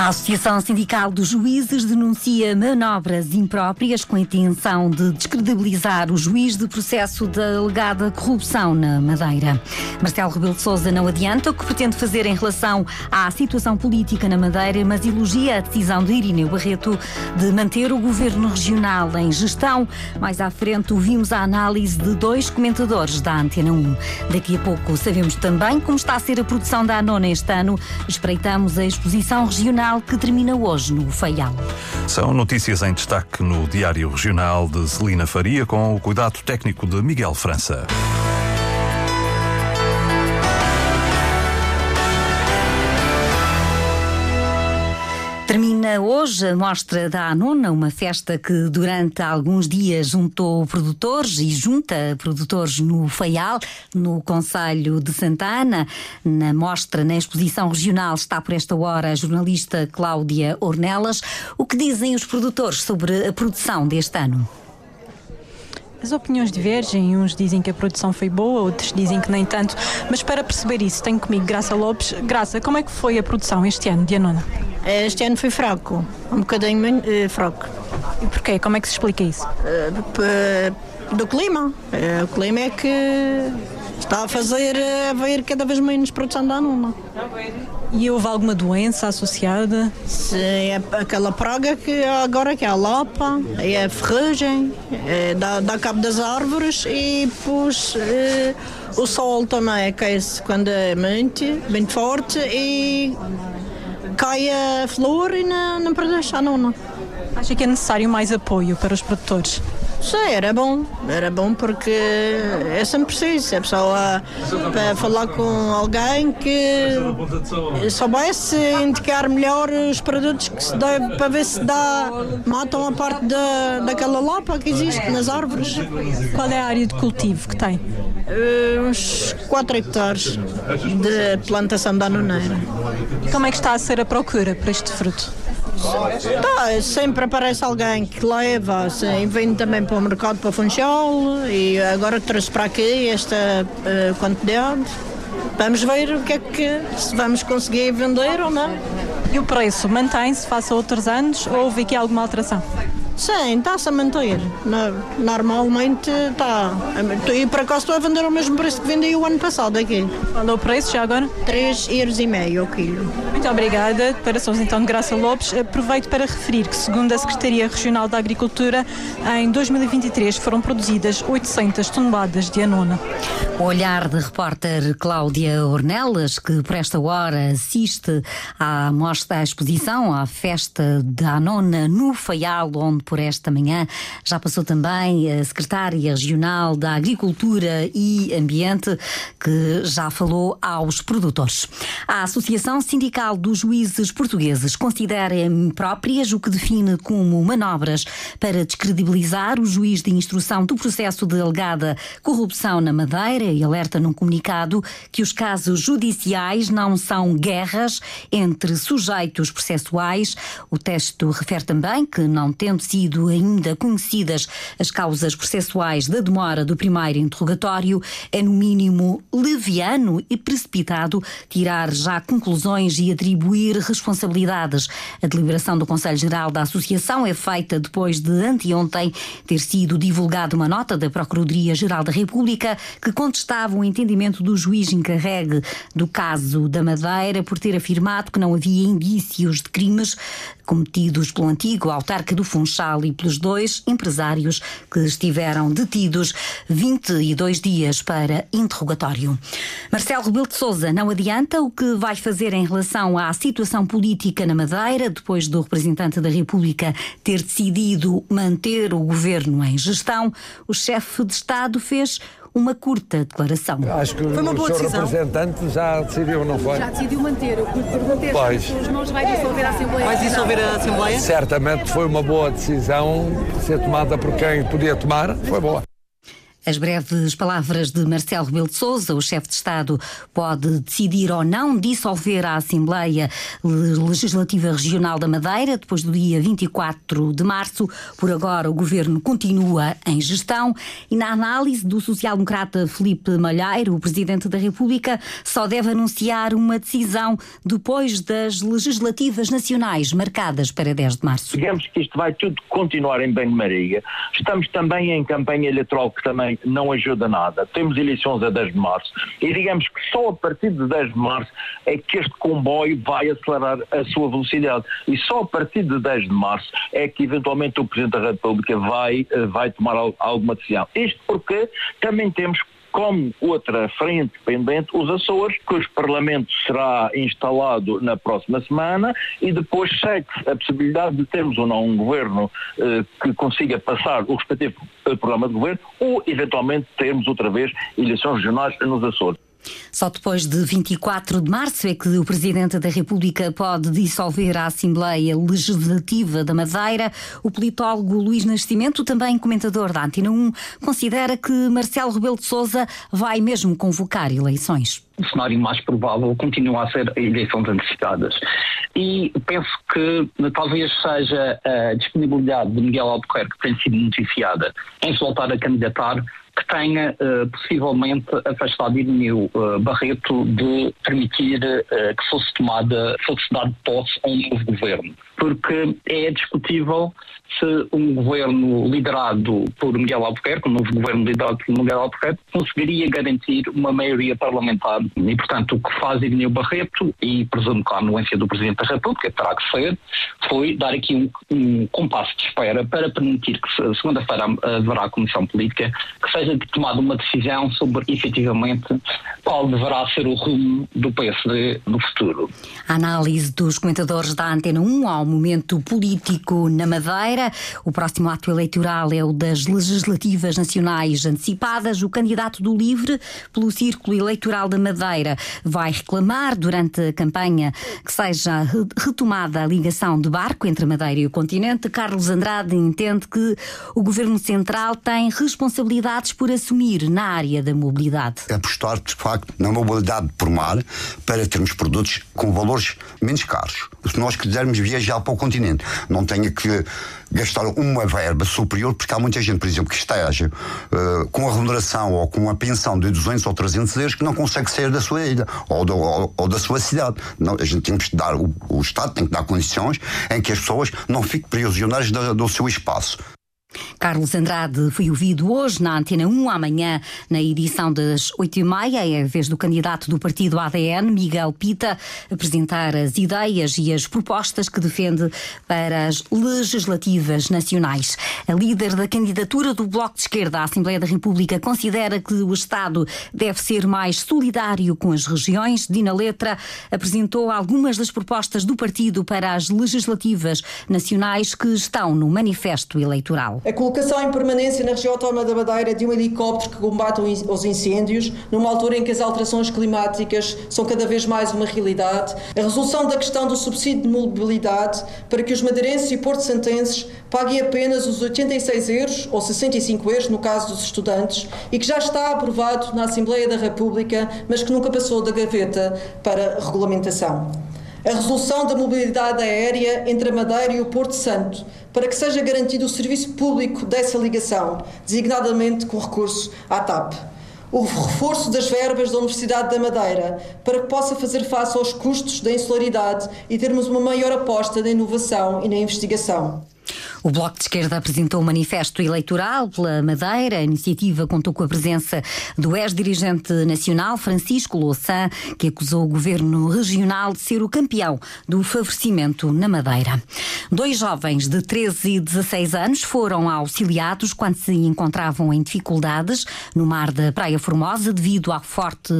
A Associação Sindical dos Juízes denuncia manobras impróprias com a intenção de descredibilizar o juiz de processo da alegada corrupção na Madeira. Marcelo Rebelo de Sousa não adianta o que pretende fazer em relação à situação política na Madeira, mas elogia a decisão de Irineu Barreto de manter o governo regional em gestão. Mais à frente ouvimos a análise de dois comentadores da Antena 1. Daqui a pouco sabemos também como está a ser a produção da Anona este ano. Espreitamos a exposição regional que termina hoje no Faial. São notícias em destaque no Diário Regional de Celina Faria, com o cuidado técnico de Miguel França. Termina hoje a mostra da Anuna, uma festa que durante alguns dias juntou produtores e junta produtores no Faial, no Conselho de Santana. Na mostra, na exposição regional, está por esta hora a jornalista Cláudia Ornelas. O que dizem os produtores sobre a produção deste ano? As opiniões divergem, uns dizem que a produção foi boa, outros dizem que nem tanto, mas para perceber isso tenho comigo Graça Lopes. Graça, como é que foi a produção este ano de Anona? Este ano foi fraco, um bocadinho uh, fraco. E porquê? Como é que se explica isso? Uh, do clima. Uh, o clima é que está a fazer haver cada vez menos produção de Anona. E houve alguma doença associada? Sim, é aquela praga que agora que é a lapa, é a ferrugem, é, dá, dá cabo das árvores e depois é, o sol também cai quando é muito, muito forte e cai a flor e não, não produz a nona. Acha que é necessário mais apoio para os produtores? Sim, era bom, era bom porque é sempre preciso. A pessoa para falar com alguém que soubesse indicar melhor os produtos que se dá para ver se dá, matam a parte da, daquela lapa que existe nas árvores. Qual é a área de cultivo que tem? Uh, uns 4 hectares de plantação da anoneira. Como é que está a ser a procura para este fruto? Tá, sempre aparece alguém que leva, assim, vem também para o mercado para Funchal e agora trouxe para aqui esta uh, quantidade. Vamos ver o que é que se vamos conseguir vender ou não. E o preço mantém-se face a outros anos ou houve aqui alguma alteração? Sim, está-se a manter. Normalmente está. E por acaso estou a vender o mesmo preço que vendi o ano passado aqui. Qual é o preço já agora? 3 euros e meio o quilo. Muito obrigada. Declarações então de Graça Lopes. Aproveito para referir que, segundo a Secretaria Regional da Agricultura, em 2023 foram produzidas 800 toneladas de anona. O olhar de repórter Cláudia Ornelas, que por esta hora assiste à mostra, à exposição, à festa da anona no Faial, onde por esta manhã. Já passou também a secretária regional da Agricultura e Ambiente, que já falou aos produtores. A Associação Sindical dos Juízes Portugueses considera próprias o que define como manobras para descredibilizar o juiz de instrução do processo de alegada corrupção na Madeira e alerta num comunicado que os casos judiciais não são guerras entre sujeitos processuais. O texto refere também que, não tendo sido ainda conhecidas as causas processuais da demora do primeiro interrogatório, é no mínimo leviano e precipitado tirar já conclusões e atribuir responsabilidades. A deliberação do Conselho Geral da Associação é feita depois de anteontem ter sido divulgada uma nota da Procuradoria-Geral da República que contestava o entendimento do juiz encarregue do caso da Madeira por ter afirmado que não havia indícios de crimes cometidos pelo antigo autarca do Funchal e pelos dois empresários que estiveram detidos 22 dias para interrogatório. Marcelo Rebelo de Sousa não adianta o que vai fazer em relação à situação política na Madeira, depois do representante da República ter decidido manter o governo em gestão. O chefe de Estado fez uma curta declaração. Acho que foi uma boa o decisão. representante já decidiu, não foi? Já decidiu manter. O que perguntei pois. mãos vai dissolver a Assembleia. Vai dissolver a Assembleia? Certamente foi uma boa decisão ser tomada por quem podia tomar, foi boa. As breves palavras de Marcelo Rebelo de Sousa, o chefe de Estado, pode decidir ou não dissolver a Assembleia Legislativa Regional da Madeira depois do dia 24 de março. Por agora, o governo continua em gestão e na análise do social-democrata Felipe Malheiro, o presidente da República só deve anunciar uma decisão depois das legislativas nacionais marcadas para 10 de março. Digamos que isto vai tudo continuar em banho-maria. Estamos também em campanha eleitoral que também não ajuda nada. Temos eleições a 10 de março e digamos que só a partir de 10 de março é que este comboio vai acelerar a sua velocidade. E só a partir de 10 de março é que eventualmente o Presidente da República vai, eh, vai tomar alguma decisão. Isto porque também temos como outra frente pendente, os Açores, cujo Parlamento será instalado na próxima semana e depois segue a possibilidade de termos ou não um governo eh, que consiga passar o respectivo eh, programa de governo ou, eventualmente, termos outra vez eleições regionais nos Açores. Só depois de 24 de março é que o Presidente da República pode dissolver a Assembleia Legislativa da Madeira. O politólogo Luís Nascimento, também comentador da Antena 1, considera que Marcelo Rebelo de Sousa vai mesmo convocar eleições. O cenário mais provável continua a ser eleições antecipadas. E penso que talvez seja a disponibilidade de Miguel Albuquerque, que tem sido noticiada, em se voltar a candidatar, que tenha uh, possivelmente afastado Irineu uh, Barreto de permitir uh, que fosse tomada, fosse dado posse a um novo governo. Porque é discutível se um governo liderado por Miguel Albuquerque, um novo governo liderado por Miguel Albuquerque, conseguiria garantir uma maioria parlamentar. E, portanto, o que faz Irineu Barreto, e presumo que a anuência do Presidente da República terá que ser, foi dar aqui um, um compasso de espera para permitir que segunda-feira haverá a Comissão Política que seja tomada uma decisão sobre efetivamente qual deverá ser o rumo do PSD no futuro. A análise dos comentadores da Antena 1 ao momento político na Madeira. O próximo ato eleitoral é o das legislativas nacionais antecipadas. O candidato do Livre pelo Círculo Eleitoral da Madeira vai reclamar durante a campanha que seja retomada a ligação de barco entre a Madeira e o continente. Carlos Andrade entende que o Governo Central tem responsabilidades por assumir na área da mobilidade. Apostar, de facto, na mobilidade por mar para termos produtos com valores menos caros. Se nós quisermos viajar para o continente, não tenha que gastar uma verba superior, porque há muita gente, por exemplo, que esteja uh, com a remuneração ou com a pensão de 200 ou 300 euros que não consegue sair da sua ilha ou, do, ou, ou da sua cidade. Não, a gente tem que dar, o, o, Estado tem que dar condições em que as pessoas não fiquem prisioneiras do, do seu espaço. Carlos Andrade foi ouvido hoje na Antena 1, amanhã na edição das 8h30. É a vez do candidato do partido ADN, Miguel Pita, apresentar as ideias e as propostas que defende para as legislativas nacionais. A líder da candidatura do Bloco de Esquerda à Assembleia da República considera que o Estado deve ser mais solidário com as regiões. Dina Letra apresentou algumas das propostas do partido para as legislativas nacionais que estão no manifesto eleitoral. A colocação em permanência na região autónoma da Madeira de um helicóptero que combate os incêndios, numa altura em que as alterações climáticas são cada vez mais uma realidade. A resolução da questão do subsídio de mobilidade para que os madeirenses e porto-santenses paguem apenas os 86 euros ou 65 euros no caso dos estudantes e que já está aprovado na Assembleia da República, mas que nunca passou da gaveta para regulamentação a resolução da mobilidade aérea entre a Madeira e o Porto Santo, para que seja garantido o serviço público dessa ligação, designadamente com recurso à TAP. O reforço das verbas da Universidade da Madeira, para que possa fazer face aos custos da insularidade e termos uma maior aposta na inovação e na investigação. O Bloco de Esquerda apresentou um manifesto eleitoral pela Madeira. A iniciativa contou com a presença do ex-dirigente nacional Francisco Louçã, que acusou o governo regional de ser o campeão do favorecimento na Madeira. Dois jovens de 13 e 16 anos foram auxiliados quando se encontravam em dificuldades no mar da Praia Formosa devido à forte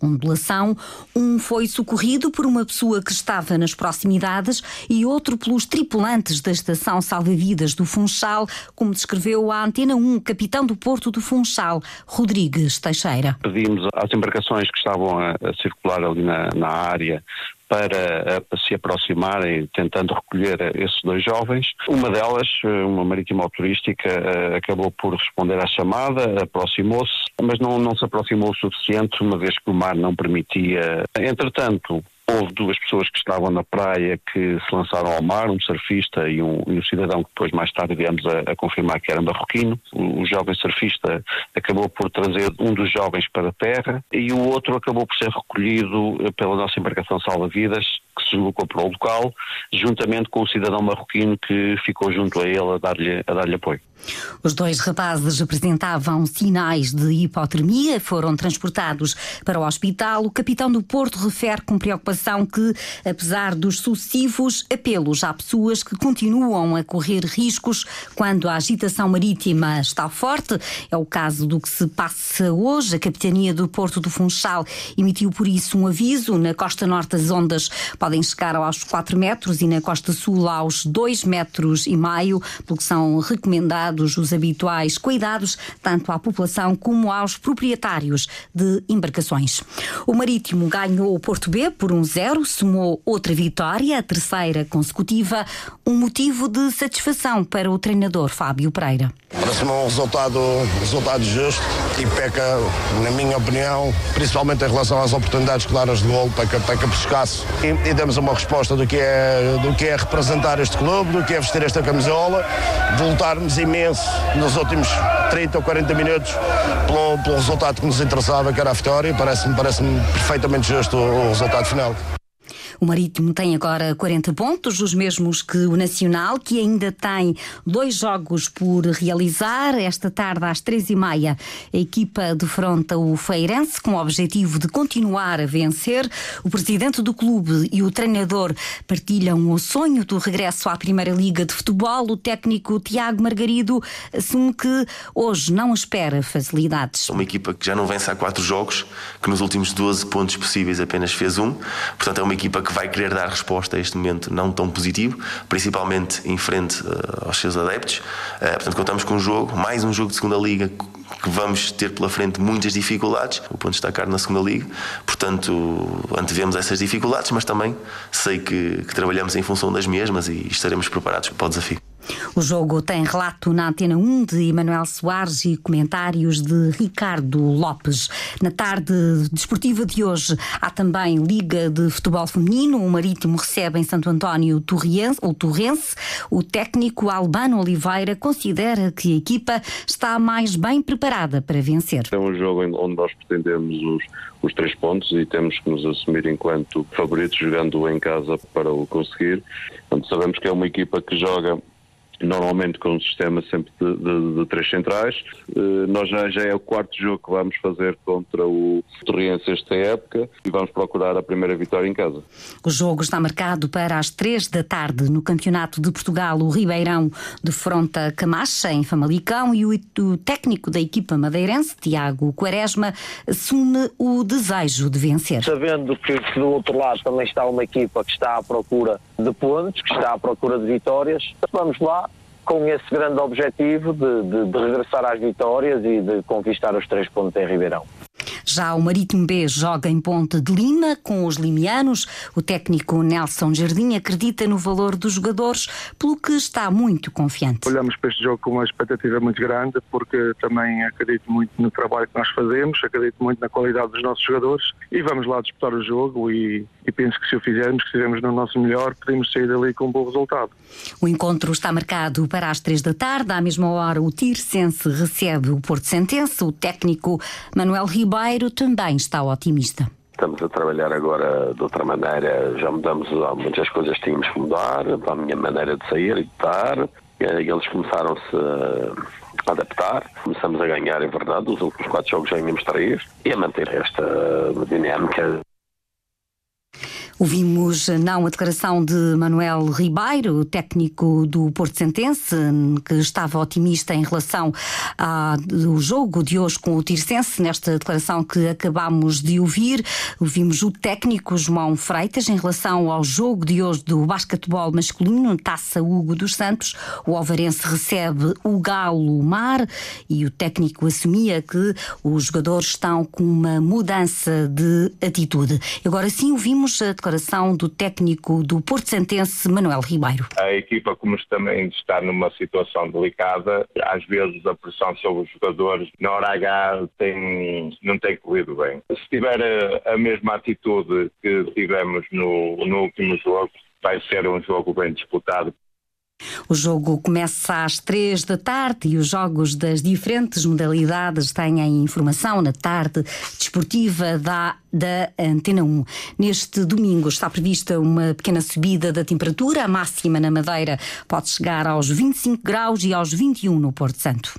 ondulação. Um foi socorrido por uma pessoa que estava nas proximidades e outro pelos tripulantes da estação salva-vidas do Funchal, como descreveu a Antena 1, capitão do Porto do Funchal, Rodrigues Teixeira. Pedimos às embarcações que estavam a, a circular ali na, na área para se aproximarem, tentando recolher esses dois jovens. Uma delas, uma marítima autorística, acabou por responder à chamada, aproximou-se, mas não, não se aproximou o suficiente, uma vez que o mar não permitia. Entretanto, Houve duas pessoas que estavam na praia que se lançaram ao mar, um surfista e um, e um cidadão que depois mais tarde viemos a, a, confirmar que era marroquino. O, o, jovem surfista acabou por trazer um dos jovens para a terra e o outro acabou por ser recolhido pela nossa embarcação salva-vidas que se deslocou para o local, juntamente com o cidadão marroquino que ficou junto a ele a dar-lhe dar apoio. Os dois rapazes apresentavam sinais de hipotermia, foram transportados para o hospital. O capitão do Porto refere com preocupação que, apesar dos sucessivos apelos, há pessoas que continuam a correr riscos quando a agitação marítima está forte. É o caso do que se passa hoje. A Capitania do Porto do Funchal emitiu por isso um aviso. Na costa norte as ondas podem chegar aos 4 metros e na costa sul aos 2 metros e meio, pelo que são recomendados dados os habituais cuidados tanto à população como aos proprietários de embarcações. O Marítimo ganhou o Porto B por 1-0, um somou outra vitória, a terceira consecutiva, um motivo de satisfação para o treinador Fábio Pereira. Parece-me um resultado, resultado justo e peca, na minha opinião, principalmente em relação às oportunidades claras de gol, peca, peca por escasso. E, e demos uma resposta do que, é, do que é representar este clube, do que é vestir esta camisola, de lutarmos imenso imenso nos últimos 30 ou 40 minutos pelo, pelo resultado que nos interessava, que era a vitória. Parece-me parece perfeitamente justo o, o resultado final. O Marítimo tem agora 40 pontos, os mesmos que o Nacional, que ainda tem dois jogos por realizar. Esta tarde, às três e meia, a equipa defronta o Feirense com o objetivo de continuar a vencer. O presidente do clube e o treinador partilham o sonho do regresso à Primeira Liga de Futebol. O técnico Tiago Margarido assume que hoje não espera facilidades. Uma equipa que já não vence há quatro jogos, que nos últimos 12 pontos possíveis apenas fez um. Portanto, é uma equipa que que vai querer dar resposta a este momento não tão positivo, principalmente em frente uh, aos seus adeptos. Uh, portanto, contamos com um jogo, mais um jogo de segunda liga que vamos ter pela frente muitas dificuldades. O ponto está caro na segunda liga, portanto, antevemos essas dificuldades, mas também sei que, que trabalhamos em função das mesmas e estaremos preparados para o desafio. O jogo tem relato na Antena 1 de Emanuel Soares e comentários de Ricardo Lopes. Na tarde desportiva de hoje há também Liga de Futebol Feminino. O Marítimo recebe em Santo António ou Torrense. O técnico Albano Oliveira considera que a equipa está mais bem preparada para vencer. É um jogo onde nós pretendemos os, os três pontos e temos que nos assumir enquanto favoritos jogando em casa para o conseguir. Portanto, sabemos que é uma equipa que joga normalmente com um sistema sempre de, de, de três centrais. Uh, nós já, já é o quarto jogo que vamos fazer contra o Torriense esta época e vamos procurar a primeira vitória em casa. O jogo está marcado para as três da tarde no Campeonato de Portugal. O Ribeirão defronta Camacha em Famalicão e o, o técnico da equipa madeirense, Tiago Quaresma, assume o desejo de vencer. Sabendo que, que do outro lado também está uma equipa que está à procura de pontos, que está à procura de vitórias, vamos lá com esse grande objetivo de, de, de, regressar às vitórias e de conquistar os três pontos em Ribeirão. Já o Marítimo B joga em Ponte de Lima com os limianos. O técnico Nelson Jardim acredita no valor dos jogadores, pelo que está muito confiante. Olhamos para este jogo com uma expectativa muito grande, porque também acredito muito no trabalho que nós fazemos, acredito muito na qualidade dos nossos jogadores e vamos lá disputar o jogo e, e penso que se o fizermos, que fizermos no nosso melhor, podemos sair dali com um bom resultado. O encontro está marcado para as três da tarde. À mesma hora, o Tirsense recebe o Porto Sentense. O técnico Manuel Ribeiro também está otimista. Estamos a trabalhar agora de outra maneira, já mudamos muitas coisas que tínhamos que mudar, a minha maneira de sair e de estar. Eles começaram-se a adaptar, começamos a ganhar, é verdade, os últimos quatro jogos já ganhamos três, e a manter esta dinâmica Ouvimos não a declaração de Manuel Ribeiro, técnico do Porto Sentense, que estava otimista em relação ao jogo de hoje com o Tirsense. Nesta declaração que acabamos de ouvir, ouvimos o técnico João Freitas em relação ao jogo de hoje do basquetebol masculino, Taça Hugo dos Santos. O Alvarense recebe o Galo Mar e o técnico assumia que os jogadores estão com uma mudança de atitude. Agora sim ouvimos a declaração declaração do técnico do Porto Santense, Manuel Ribeiro. A equipa, como também está numa situação delicada, às vezes a pressão sobre os jogadores na hora H tem, não tem corrido bem. Se tiver a, a mesma atitude que tivemos no, no último jogo, vai ser um jogo bem disputado. O jogo começa às três da tarde e os jogos das diferentes modalidades têm a informação na tarde desportiva da, da Antena 1. Neste domingo está prevista uma pequena subida da temperatura. A máxima na Madeira pode chegar aos 25 graus e aos 21 no Porto Santo.